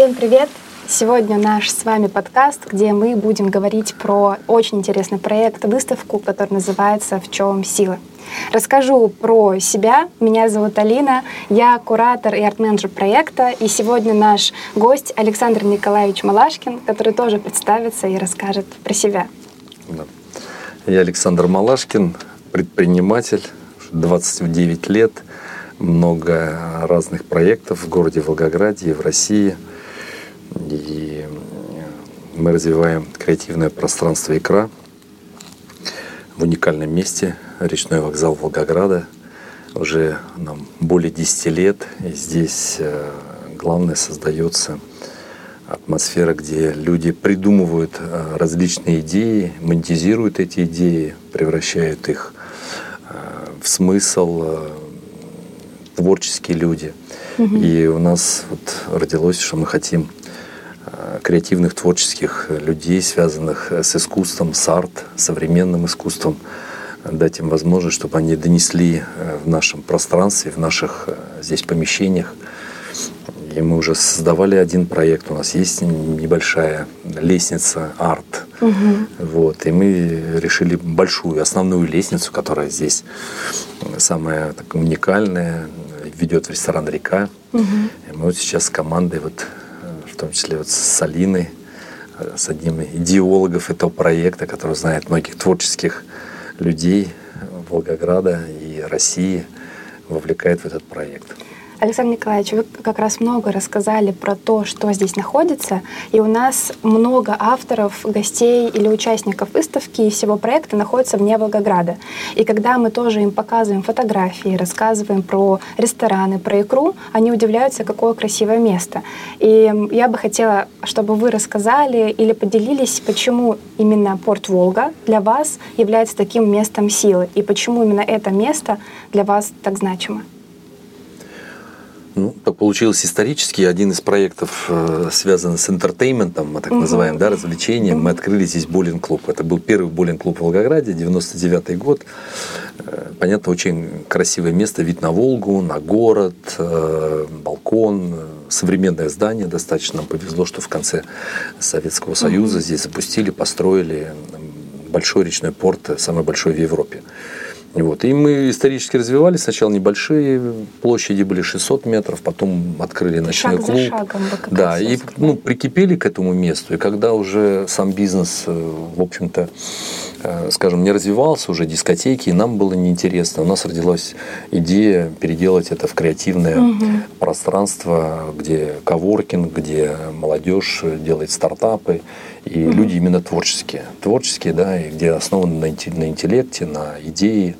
Всем привет! Сегодня наш с вами подкаст, где мы будем говорить про очень интересный проект, выставку, который называется «В чем сила?». Расскажу про себя. Меня зовут Алина, я куратор и арт-менеджер проекта, и сегодня наш гость Александр Николаевич Малашкин, который тоже представится и расскажет про себя. Да. Я Александр Малашкин, предприниматель, 29 лет, много разных проектов в городе Волгограде и в России. И мы развиваем креативное пространство «Икра» в уникальном месте, речной вокзал Волгограда. Уже нам более 10 лет, и здесь э, главное создается атмосфера, где люди придумывают э, различные идеи, монетизируют эти идеи, превращают их э, в смысл, творческие люди. Угу. И у нас вот родилось, что мы хотим креативных творческих людей, связанных с искусством, с арт, современным искусством, дать им возможность, чтобы они донесли э, в нашем пространстве, в наших э, здесь помещениях. И мы уже создавали один проект. У нас есть небольшая лестница арт. Угу. Вот. И мы решили большую, основную лестницу, которая здесь самая так, уникальная, ведет в ресторан «Река». Угу. И мы вот сейчас с командой вот том числе вот с Алиной, э, с одним из идеологов этого проекта, который знает многих творческих людей Волгограда и России, вовлекает в этот проект. Александр Николаевич, вы как раз много рассказали про то, что здесь находится, и у нас много авторов, гостей или участников выставки и всего проекта находится вне Волгограда. И когда мы тоже им показываем фотографии, рассказываем про рестораны, про икру, они удивляются, какое красивое место. И я бы хотела, чтобы вы рассказали или поделились, почему именно порт Волга для вас является таким местом силы, и почему именно это место для вас так значимо. Получилось исторически. Один из проектов э, связан с интертейментом, мы так угу. называем, да, развлечением. Мы открыли здесь боулинг-клуб. Это был первый боулинг-клуб в Волгограде, 99 год. Э, понятно, очень красивое место, вид на Волгу, на город, э, балкон, современное здание достаточно. Нам повезло, что в конце Советского Союза угу. здесь запустили, построили большой речной порт, самый большой в Европе. Вот. И мы исторически развивались. Сначала небольшие площади были 600 метров, потом открыли ночной Шаг клуб. За шагом да, и ну, прикипели к этому месту. И когда уже сам бизнес, э, в общем-то, скажем, не развивался, уже дискотеки, и нам было неинтересно. У нас родилась идея переделать это в креативное угу. пространство, где коворкинг, где молодежь делает стартапы и угу. люди именно творческие. Творческие, да, и где основаны на, интеллекте, на идее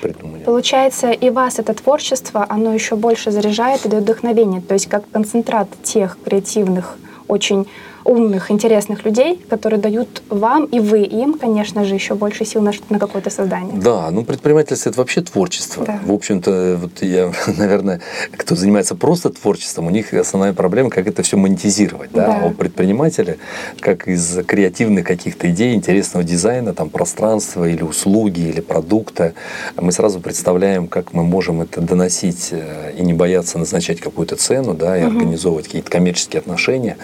придумания. Получается, и вас это творчество, оно еще больше заряжает и дает вдохновение. То есть как концентрат тех креативных, очень умных, интересных людей, которые дают вам и вы им, конечно же, еще больше сил на, на какое-то создание. Да, ну предпринимательство это вообще творчество. Да. В общем-то, вот я, наверное, кто занимается просто творчеством, у них основная проблема, как это все монетизировать. Да? Да. А у предпринимателя, как из креативных каких-то идей, интересного дизайна, там пространства или услуги, или продукта, мы сразу представляем, как мы можем это доносить э, и не бояться назначать какую-то цену, да, и угу. организовывать какие-то коммерческие отношения.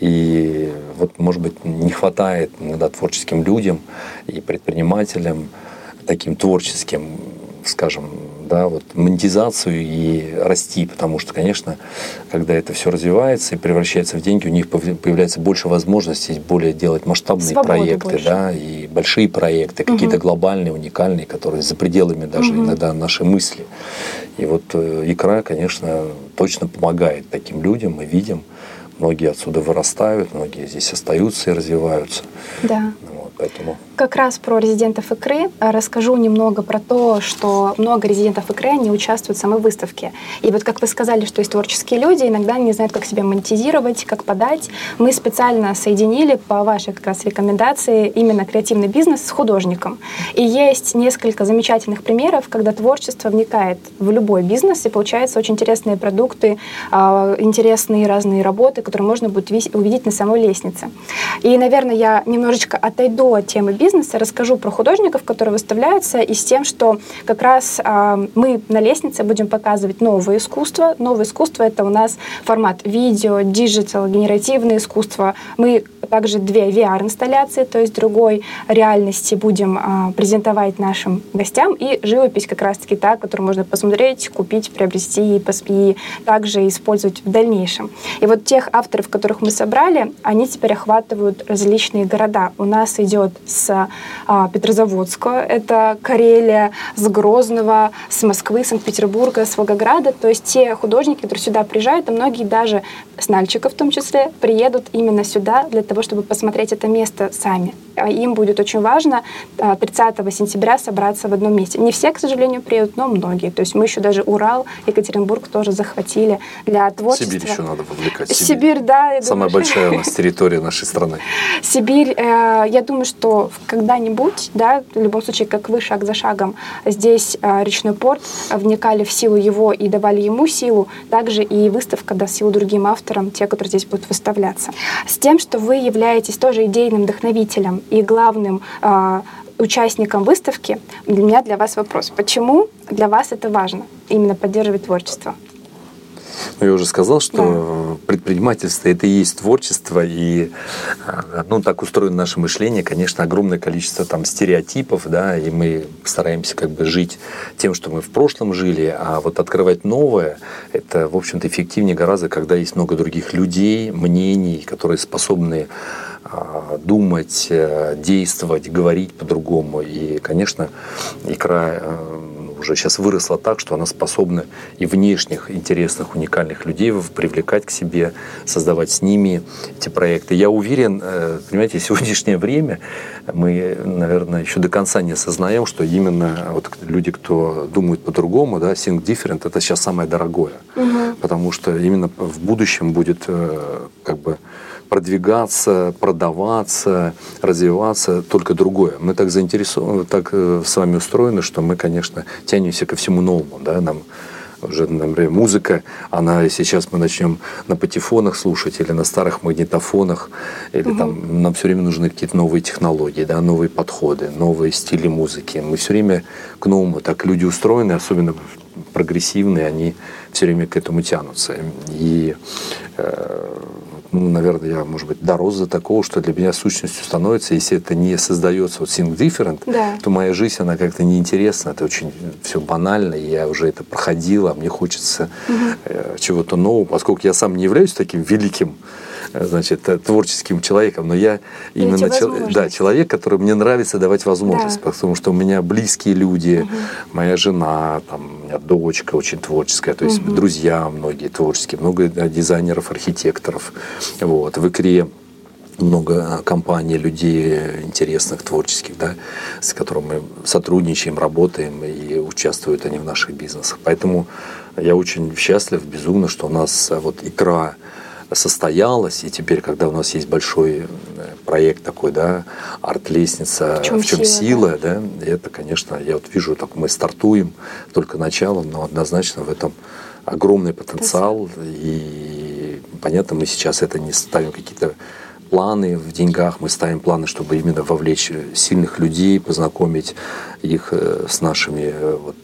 И вот, может быть, не хватает иногда творческим людям и предпринимателям, таким творческим, скажем, да, вот монетизацию и расти, потому что, конечно, когда это все развивается и превращается в деньги, у них появляется больше возможностей более делать масштабные Свободы проекты, больше. да, и большие проекты, угу. какие-то глобальные, уникальные, которые за пределами даже угу. иногда нашей мысли. И вот э, икра, конечно, точно помогает таким людям, мы видим, многие отсюда вырастают, многие здесь остаются и развиваются. Да. Вот, поэтому как раз про резидентов икры расскажу немного про то, что много резидентов икры, они участвуют в самой выставке. И вот как вы сказали, что есть творческие люди, иногда не знают, как себя монетизировать, как подать. Мы специально соединили по вашей как раз рекомендации именно креативный бизнес с художником. И есть несколько замечательных примеров, когда творчество вникает в любой бизнес, и получаются очень интересные продукты, а, интересные разные работы, которые можно будет увидеть на самой лестнице. И, наверное, я немножечко отойду от темы бизнеса, бизнеса, расскажу про художников, которые выставляются, и с тем, что как раз э, мы на лестнице будем показывать новое искусство. Новое искусство — это у нас формат видео, digital, генеративное искусство. Мы также две VR-инсталляции, то есть другой реальности будем э, презентовать нашим гостям, и живопись как раз-таки та, которую можно посмотреть, купить, приобрести и, и также использовать в дальнейшем. И вот тех авторов, которых мы собрали, они теперь охватывают различные города. У нас идет с а, Петрозаводска, это Карелия, с Грозного, с Москвы, Санкт-Петербурга, с Волгограда. То есть те художники, которые сюда приезжают, и многие даже с Нальчика в том числе, приедут именно сюда для того, чтобы посмотреть это место сами. А им будет очень важно 30 а, сентября собраться в одном месте. Не все, к сожалению, приедут, но многие. То есть мы еще даже Урал, Екатеринбург тоже захватили для творчества. Сибирь еще надо вовлекать. Сибирь, Сибирь да. Самая думаю, большая у нас территория нашей страны. Сибирь, э, я думаю, что когда-нибудь, да, в любом случае, как вы шаг за шагом, здесь э, речной порт вникали в силу его и давали ему силу, также и выставка даст силу другим авторам, те, которые здесь будут выставляться. С тем, что вы являетесь тоже идейным вдохновителем и главным э, участником выставки, для меня для вас вопрос. Почему для вас это важно, именно поддерживать творчество? Ну, я уже сказал, что да. предпринимательство это и есть творчество, и э, ну, так устроено наше мышление, конечно, огромное количество там стереотипов, да, и мы стараемся как бы жить тем, что мы в прошлом жили, а вот открывать новое, это, в общем-то, эффективнее гораздо, когда есть много других людей, мнений, которые способны а, думать, э, действовать, говорить по-другому. И, конечно, икра э, уже сейчас выросла так, что она способна и внешних интересных, уникальных людей привлекать к себе, создавать с ними эти проекты. Я уверен, э, понимаете, сегодняшнее время мы, наверное, еще до конца не осознаем, что именно вот люди, кто думают по-другому, да, think different, это сейчас самое дорогое. Угу. Потому что именно в будущем будет как бы продвигаться, продаваться, развиваться, только другое. Мы так заинтересованы, так э, с вами устроены, что мы, конечно, тянемся ко всему новому. Да? Нам уже, например, музыка, она сейчас мы начнем на патефонах слушать или на старых магнитофонах, или угу. там нам все время нужны какие-то новые технологии, да, новые подходы, новые стили музыки. Мы все время к новому, так люди устроены, особенно прогрессивные, они все время к этому тянутся. И э, ну, наверное, я, может быть, дорос до такого, что для меня сущностью становится, если это не создается вот think different, да. то моя жизнь, она как-то неинтересна, это очень все банально, и я уже это проходила, мне хочется угу. чего-то нового, поскольку я сам не являюсь таким великим значит, э, творческим человеком, но я именно чел, да, человек, который мне нравится давать возможность, да. потому что у меня близкие люди, угу. моя жена, там, у меня дочка очень творческая, то есть угу. друзья многие творческие, много дизайнеров, архитекторов. Вот. В икре много компаний, людей интересных, творческих, да, с которыми мы сотрудничаем, работаем, и участвуют они в наших бизнесах. Поэтому я очень счастлив, безумно, что у нас вот икра состоялась, и теперь, когда у нас есть большой э, проект такой, да, арт-лестница, в чем, в чем сила, сила да? да, это, конечно, я вот вижу, так мы стартуем только началом, но однозначно в этом огромный потенциал, и понятно, мы сейчас это не ставим какие-то планы в деньгах, мы ставим планы, чтобы именно вовлечь сильных людей, познакомить их э, с нашими э, вот,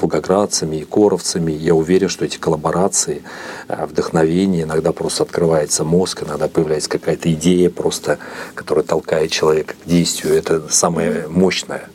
волгоградцами и коровцами. Я уверен, что эти коллаборации, э, вдохновение, иногда просто открывается мозг, иногда появляется какая-то идея просто, которая толкает человека к действию. Это самое мощное.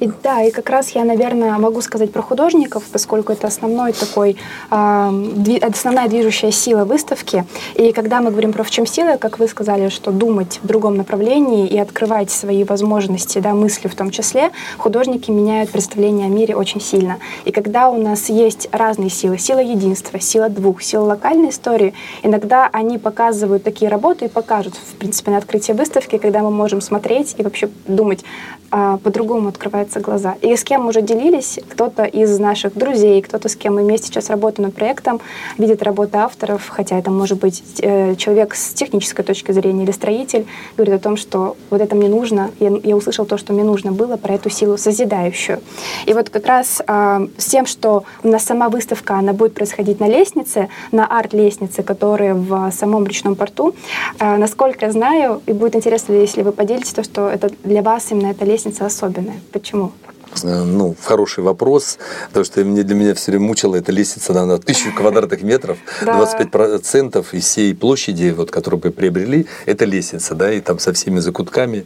И, да, и как раз я, наверное, могу сказать про художников, поскольку это основной такой, э, основная движущая сила выставки. И когда мы говорим про в чем сила, как вы сказали, что думать в другом направлении и открывать свои возможности, да, мысли в том числе, художники меняют представление о мире очень сильно. И когда у нас есть разные силы, сила единства, сила двух, сила локальной истории, иногда они показывают такие работы и покажут, в принципе, на открытии выставки, когда мы можем смотреть и вообще думать, э, по-другому открывать в глаза. И с кем уже делились, кто-то из наших друзей, кто-то с кем мы вместе сейчас работаем над проектом, видит работы авторов, хотя это может быть э, человек с технической точки зрения или строитель, говорит о том, что вот это мне нужно, я, я услышал то, что мне нужно было, про эту силу созидающую. И вот как раз э, с тем, что у нас сама выставка, она будет происходить на лестнице, на арт-лестнице, которая в самом речном порту, э, насколько я знаю, и будет интересно, если вы поделитесь то, что это для вас именно эта лестница особенная. Почему? Ну, хороший вопрос, потому что мне, для меня все время мучила эта лестница на, тысячу квадратных метров, 25% из всей площади, вот, которую мы приобрели, это лестница, да, и там со всеми закутками,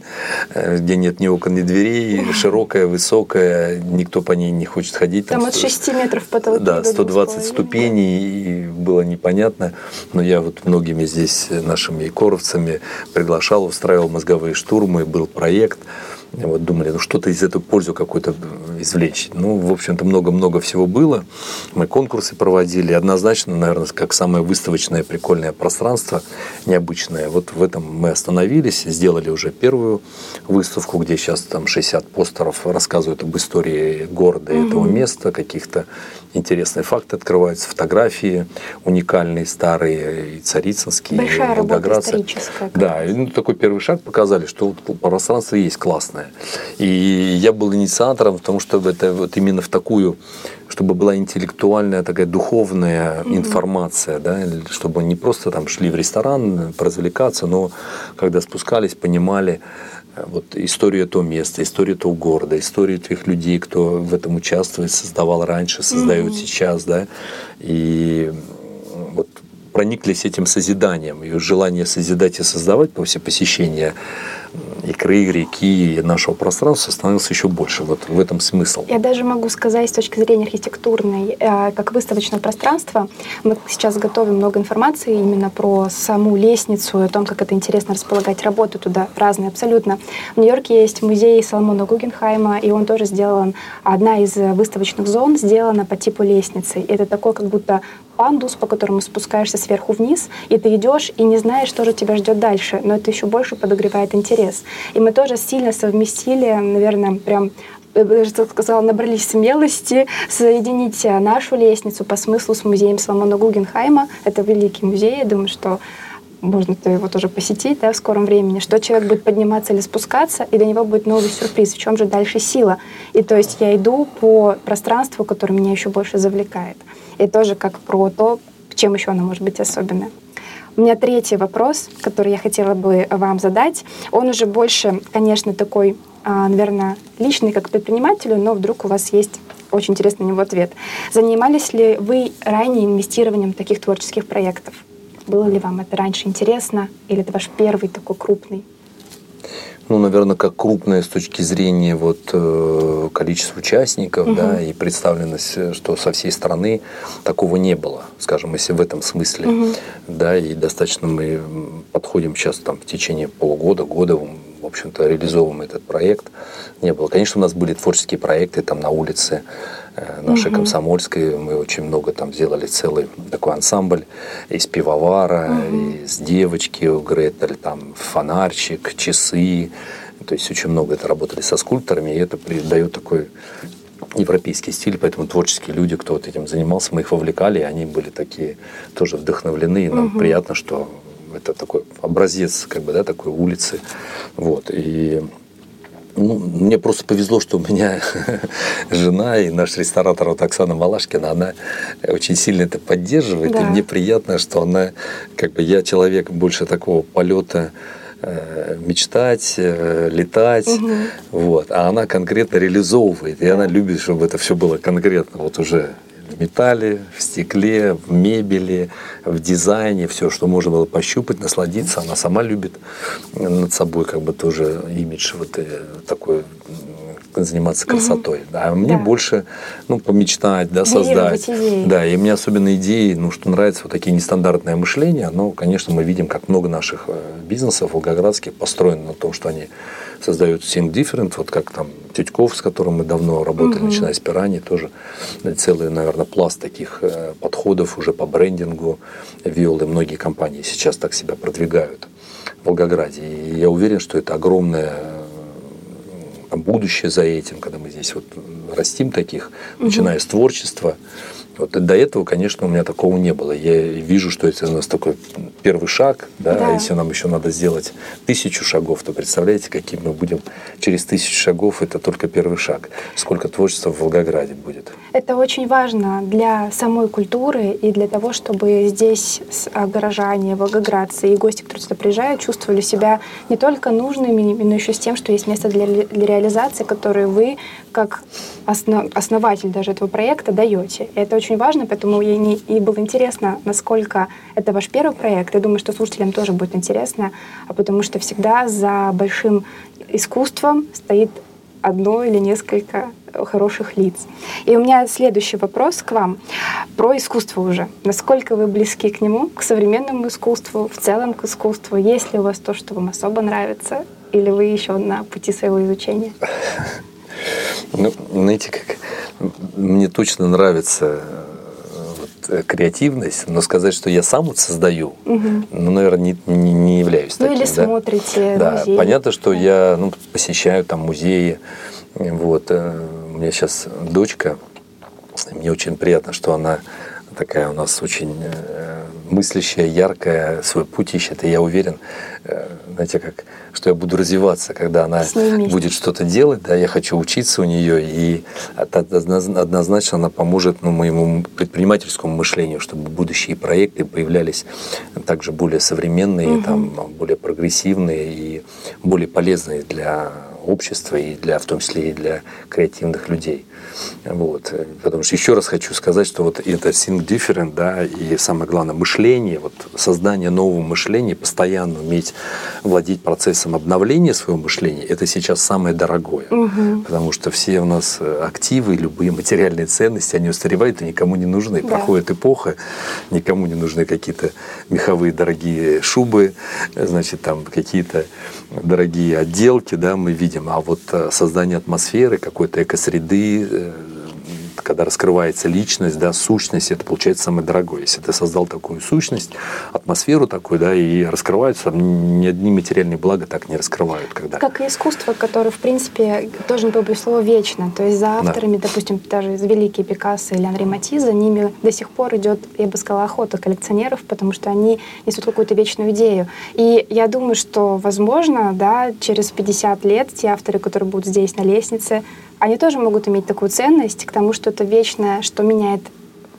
э, где нет ни окон, ни дверей, широкая, высокая, никто по ней не хочет ходить. Там, там от 6 метров потолки Да, 120 ступеней, и было непонятно, но я вот многими здесь нашими икоровцами приглашал, устраивал мозговые штурмы, был проект, вот думали, ну что-то из этого пользу какую-то извлечь. Ну, в общем-то, много-много всего было. Мы конкурсы проводили. Однозначно, наверное, как самое выставочное прикольное пространство, необычное. Вот в этом мы остановились, сделали уже первую выставку, где сейчас там 60 постеров рассказывают об истории города и угу. этого места, каких-то интересные факты открываются, фотографии уникальные, старые, и царицынские, Большая и волгоградцы. Да, и, ну, такой первый шаг показали, что вот пространство есть классное. И я был инициатором, потому что это вот именно в такую чтобы была интеллектуальная такая духовная mm-hmm. информация, да, чтобы не просто там шли в ресторан поразвлекаться, но когда спускались, понимали, вот историю этого места, историю этого города, историю тех людей, кто в этом участвует, создавал раньше, создает mm-hmm. сейчас, да, и вот прониклись этим созиданием, и желание созидать и создавать после посещения икры, реки, нашего пространства становился еще больше. Вот в этом смысл. Я даже могу сказать с точки зрения архитектурной, э, как выставочное пространство, мы сейчас готовим много информации именно про саму лестницу, о том, как это интересно располагать работу туда, разные абсолютно. В Нью-Йорке есть музей Соломона Гугенхайма, и он тоже сделан, одна из выставочных зон сделана по типу лестницы. Это такой как будто пандус, по которому спускаешься сверху вниз, и ты идешь и не знаешь, что же тебя ждет дальше, но это еще больше подогревает интерес. И мы тоже сильно совместили, наверное, прям я даже сказала, набрались смелости соединить нашу лестницу по смыслу с музеем Соломона Гугенхайма. Это великий музей, я думаю, что можно -то его тоже посетить да, в скором времени, что человек будет подниматься или спускаться, и для него будет новый сюрприз. В чем же дальше сила? И то есть я иду по пространству, которое меня еще больше завлекает. И тоже как про то, чем еще оно может быть особенное. У меня третий вопрос, который я хотела бы вам задать. Он уже больше, конечно, такой, а, наверное, личный как предпринимателю, но вдруг у вас есть очень интересный на него ответ. Занимались ли вы ранее инвестированием таких творческих проектов? Было ли вам это раньше интересно? Или это ваш первый такой крупный ну, наверное, как крупное с точки зрения вот, э, количества участников, угу. да, и представленность, э, что со всей страны такого не было, скажем, если в этом смысле, угу. да, и достаточно мы подходим сейчас там в течение полугода, года, в общем-то, реализовываем этот проект. Не было. Конечно, у нас были творческие проекты там на улице, Э, нашей угу. комсомольской. Мы очень много там сделали целый такой ансамбль из пивовара, угу. из девочки у Гретель, там фонарчик, часы. То есть очень много это работали со скульпторами, и это придает такой европейский стиль, поэтому творческие люди, кто вот этим занимался, мы их вовлекали, и они были такие тоже вдохновлены, и нам угу. приятно, что это такой образец, как бы, да, такой улицы. Вот. И ну, мне просто повезло, что у меня жена и наш ресторатор вот Оксана Малашкина, она очень сильно это поддерживает. Да. И мне приятно, что она, как бы я человек больше такого полета э, мечтать, э, летать, угу. вот, а она конкретно реализовывает, и она любит, чтобы это все было конкретно, вот уже в металле, в стекле, в мебели, в дизайне, все, что можно было пощупать, насладиться. Она сама любит над собой как бы тоже имидж вот э, такой заниматься красотой. Угу. А мне да. больше, ну, помечтать, да, создать. Идеи. Да, и мне особенно идеи, ну, что нравится вот такие нестандартное мышление. Но, конечно, мы видим, как много наших э, бизнесов волгоградских построено на том, что они создают Think Different, вот как там Тютьков, с которым мы давно работали, угу. начиная с Пирани, тоже целый, наверное, пласт таких э, подходов уже по брендингу вел, и многие компании сейчас так себя продвигают в Волгограде. И я уверен, что это огромная будущее за этим, когда мы здесь вот растим таких, угу. начиная с творчества, вот до этого, конечно, у меня такого не было. Я вижу, что это у нас такой первый шаг, да, да. а если нам еще надо сделать тысячу шагов, то представляете, каким мы будем через тысячу шагов, это только первый шаг. Сколько творчества в Волгограде будет. Это очень важно для самой культуры и для того, чтобы здесь а, горожане, волгоградцы и гости, которые сюда приезжают, чувствовали себя не только нужными, но еще с тем, что есть место для, для реализации, которое вы, как основ, основатель даже этого проекта, даете. И это очень важно, поэтому и, не, и было интересно, насколько это ваш первый проект. Я думаю, что слушателям тоже будет интересно, а потому что всегда за большим искусством стоит одно или несколько хороших лиц. И у меня следующий вопрос к вам про искусство уже. Насколько вы близки к нему, к современному искусству, в целом к искусству? Есть ли у вас то, что вам особо нравится? Или вы еще на пути своего изучения? Ну, знаете, как мне точно нравится Э, креативность, но сказать, что я сам вот создаю, угу. ну, наверное, не, не, не являюсь ну, таким. или да? смотрите Да, музеи. понятно, что да. я ну, посещаю там музеи. Вот. Э, у меня сейчас дочка, мне очень приятно, что она такая у нас очень э, мыслящая, яркая, свой путь ищет. И я уверен, знаете, как, что я буду развиваться, когда она будет что-то делать, да, я хочу учиться у нее, и однозначно она поможет ну, моему предпринимательскому мышлению, чтобы будущие проекты появлялись также более современные, угу. там, более прогрессивные и более полезные для общества и для, в том числе и для креативных людей. Вот. Потому что еще раз хочу сказать, что вот это think different, да, и самое главное, мышление, вот создание нового мышления, постоянно уметь владеть процессом обновления своего мышления, это сейчас самое дорогое. Угу. Потому что все у нас активы, любые материальные ценности, они устаревают и никому не нужны. Да. Проходит эпоха, никому не нужны какие-то меховые дорогие шубы, значит, там какие-то дорогие отделки, да, мы видим. А вот э, создание атмосферы, какой-то экосреды, э, когда раскрывается личность, да, сущность, это получается самое дорогое. Если ты создал такую сущность, атмосферу такую, да, и раскрываются, ни одни материальные блага так не раскрывают. Когда... Как и искусство, которое, в принципе, должен был быть слово вечно. То есть за авторами, да. допустим, даже великие Пикассо или Анри Мати, за ними до сих пор идет, я бы сказала, охота коллекционеров, потому что они несут какую-то вечную идею. И я думаю, что, возможно, да, через 50 лет те авторы, которые будут здесь на лестнице, они тоже могут иметь такую ценность к тому, что это вечное, что меняет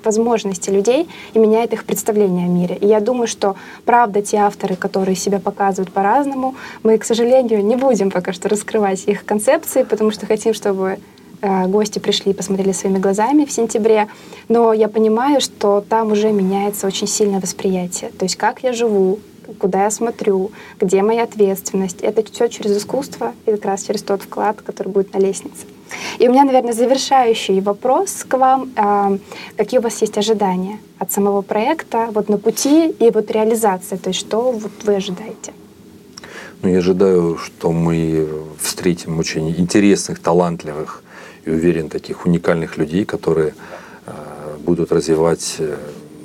возможности людей и меняет их представление о мире. И я думаю, что правда те авторы, которые себя показывают по-разному, мы, к сожалению, не будем пока что раскрывать их концепции, потому что хотим, чтобы э, гости пришли и посмотрели своими глазами в сентябре. Но я понимаю, что там уже меняется очень сильное восприятие. То есть как я живу, куда я смотрю, где моя ответственность. Это все через искусство и как раз через тот вклад, который будет на лестнице. И у меня, наверное, завершающий вопрос к вам. А, какие у вас есть ожидания от самого проекта, вот на пути и вот реализации? То есть что вот вы ожидаете? Ну, я ожидаю, что мы встретим очень интересных, талантливых и, уверен, таких уникальных людей, которые а, будут развивать э,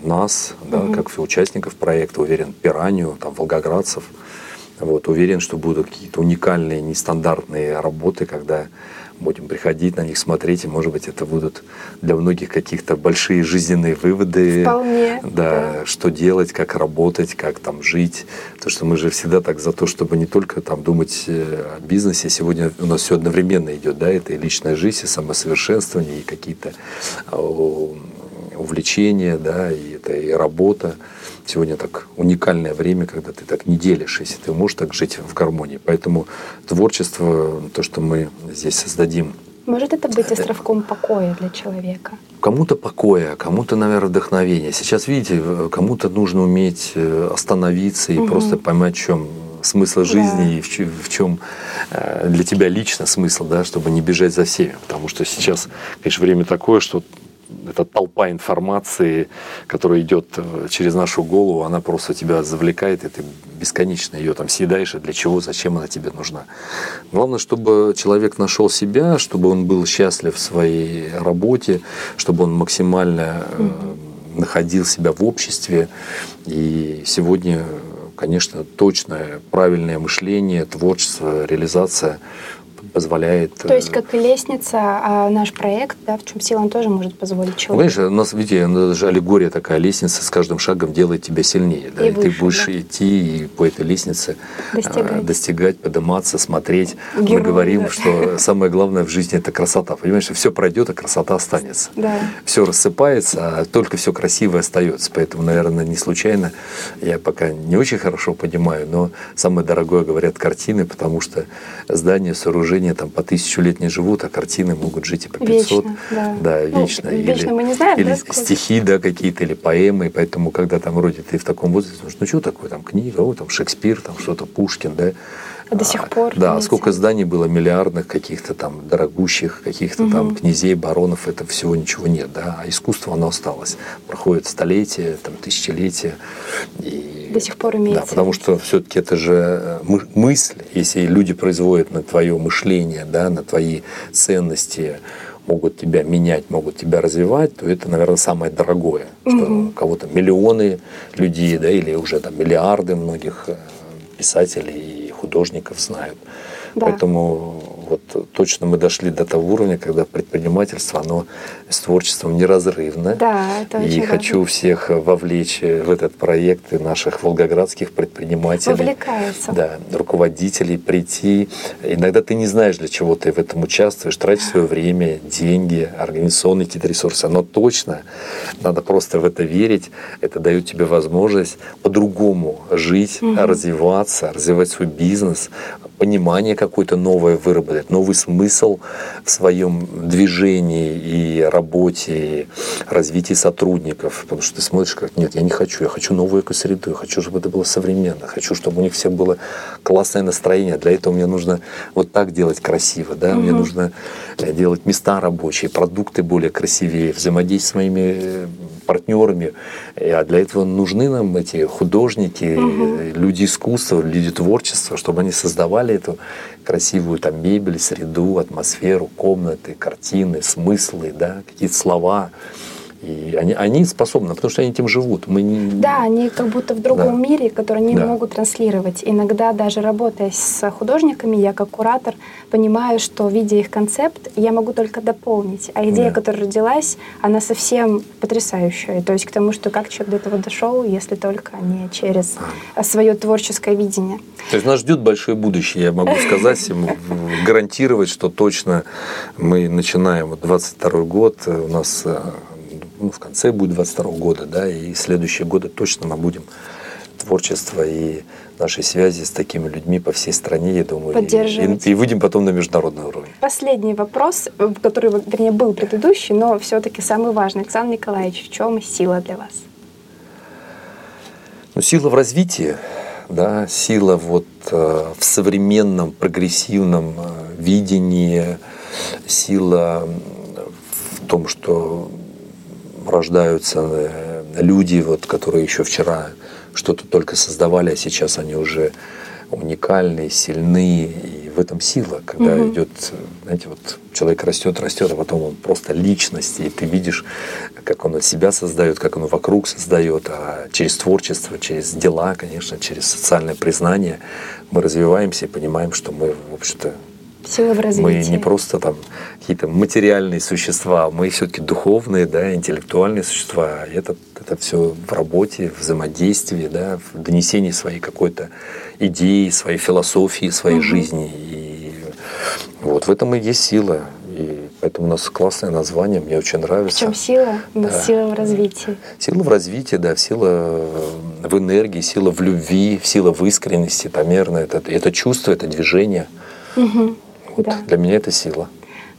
нас, да, угу. как все участников проекта, уверен, пиранию, там, волгоградцев. Вот, уверен, что будут какие-то уникальные, нестандартные работы, когда будем приходить на них смотреть, и, может быть, это будут для многих каких-то большие жизненные выводы. Вполне. Да, да, что делать, как работать, как там жить. Потому что мы же всегда так за то, чтобы не только там думать э, о бизнесе. Сегодня у нас все одновременно идет, да, это и личная жизнь, и самосовершенствование, и какие-то а, увлечения, да, и это и работа. Сегодня так уникальное время, когда ты так не делишь, если ты можешь так жить в гармонии. Поэтому творчество, то, что мы здесь создадим, может это быть островком покоя для человека? Кому-то покоя, кому-то, наверное, вдохновения. Сейчас, видите, кому-то нужно уметь э, остановиться и угу. просто поймать, в чем смысл жизни да. и в чем, в чем э, для тебя лично смысл, да, чтобы не бежать за всеми. Потому что сейчас, конечно, время такое, что эта толпа информации, которая идет э, через нашу голову, она просто тебя завлекает, и ты бесконечно ее там съедаешь, и для чего, зачем она тебе нужна. Главное, чтобы человек нашел себя, чтобы он был счастлив в своей работе, чтобы он максимально э, находил себя в обществе. И сегодня, конечно, точное, правильное мышление, творчество, реализация позволяет... То есть, как и лестница, а наш проект, да, в чем сила, он тоже может позволить человеку. Конечно, у нас, видите, даже аллегория такая, лестница с каждым шагом делает тебя сильнее. Да, И и, ты выше, будешь да. идти и по этой лестнице а, Достигать. достигать, подниматься, смотреть. Мы Герой, говорим, да. что самое главное в жизни – это красота. Понимаешь, все пройдет, а красота останется. Да. Все рассыпается, а только все красивое остается. Поэтому, наверное, не случайно, я пока не очень хорошо понимаю, но самое дорогое, говорят, картины, потому что здания, сооружения там по тысячу лет не живут, а картины могут жить и по 500. Вечно, да. Да, Ну, вечно. вечно мы не знаем, или да, сколько? стихи, да, какие-то, или поэмы. И поэтому, когда там вроде ты в таком возрасте, ну что такое, там книга, о, там Шекспир, там что-то, Пушкин, да. А до сих пор, Да, видите. сколько зданий было миллиардных, каких-то там дорогущих, каких-то там Мгм. князей, баронов, это всего ничего нет, да. А искусство, оно осталось. Проходит столетия, там, тысячелетия. И До сих пор имеется Да, потому что все-таки это же э, мы- мысль, если люди производят на твое мышление, да, на твои ценности, могут тебя менять, могут тебя развивать, то это, наверное, самое дорогое. Что у кого-то миллионы людей, да, или уже там миллиарды многих э, писателей и художников знают. Да. Поэтому вот точно мы дошли до того уровня, когда предпринимательство, оно с творчеством неразрывно. Да, это И очень хочу важно. всех вовлечь в этот проект и наших волгоградских предпринимателей. Вовлекается. Да, руководителей прийти. Иногда ты не знаешь, для чего ты в этом участвуешь, тратишь свое время, деньги, организационные какие-то ресурсы. Но точно надо просто в это верить. Это дает тебе возможность по-другому жить, Мгм. развиваться, развивать свой бизнес, понимание какое-то новое выработать, новый смысл в своем движении и работе, и развитии сотрудников. Потому что ты смотришь, как нет, я не хочу, я хочу новую экосреду, я хочу, чтобы это было современно, хочу, чтобы у них всех было классное настроение. Для этого мне нужно вот так делать красиво, да, мне Мгм. нужно э, делать места рабочие, продукты более красивее, взаимодействовать с моими э, партнерами. Э, А для этого нужны нам эти художники, э, люди искусства, люди творчества, чтобы они создавали эту красивую там мебель, среду, атмосферу, комнаты, картины, смыслы, да, какие-то слова. И они, они способны, потому что они этим живут. Мы не... Да, они как будто в другом Да. мире, который они Да. могут транслировать. Иногда даже работая с художниками, я как куратор понимаю, что видя их концепт, я могу только дополнить. А идея, Да. которая родилась, она совсем потрясающая. То есть к тому, что как человек до этого дошел, если только не через свое творческое видение. То есть нас ждет большое будущее, я могу сказать гарантировать, что точно мы начинаем вот 22 год, э, у нас э, ну, в конце будет 22 года, да, и следующие годы точно мы будем творчество и наши связи с такими людьми по всей стране, я думаю, и, и выйдем потом на международный уровень. Последний вопрос, э, который, вернее, был предыдущий, но все-таки самый важный. Александр Николаевич, в чем сила для вас? Ну, сила в развитии, да, сила вот э, в современном прогрессивном э, видении, сила в том, что рождаются э, люди, вот, которые еще вчера что-то только создавали, а сейчас они уже уникальны, сильны, и в этом сила, когда Мгм. идет, знаете, вот человек растет, растет, а потом он просто личность, и ты видишь, как он от себя создает, как он вокруг создает, а через творчество, через дела, конечно, через социальное признание мы развиваемся и понимаем, что мы, в общем-то, Сила в развитии. мы не просто там какие-то материальные существа, мы все-таки духовные, да, интеллектуальные существа. Это, это все в работе, в взаимодействии, да, в донесении своей какой-то идеи, своей философии, своей Мгм. жизни. И вот в этом и есть сила. И поэтому у нас классное название, мне очень В нравится. чем сила? Да. Сила в развитии. Сила в развитии, да, сила в энергии, сила в любви, сила в искренности, там, наверное, это, это чувство, это движение. Мгм. Вот Да. Для меня это сила.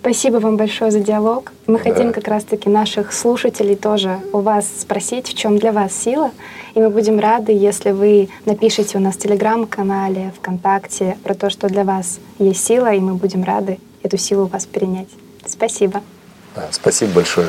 Спасибо вам большое за диалог. Мы Да. хотим как раз-таки наших слушателей тоже у вас спросить, в чем для вас сила. И мы будем рады, если вы напишите у нас в Телеграм-канале, ВКонтакте про то, что для вас есть сила, и мы будем рады эту силу у вас перенять. Спасибо. Да, спасибо большое.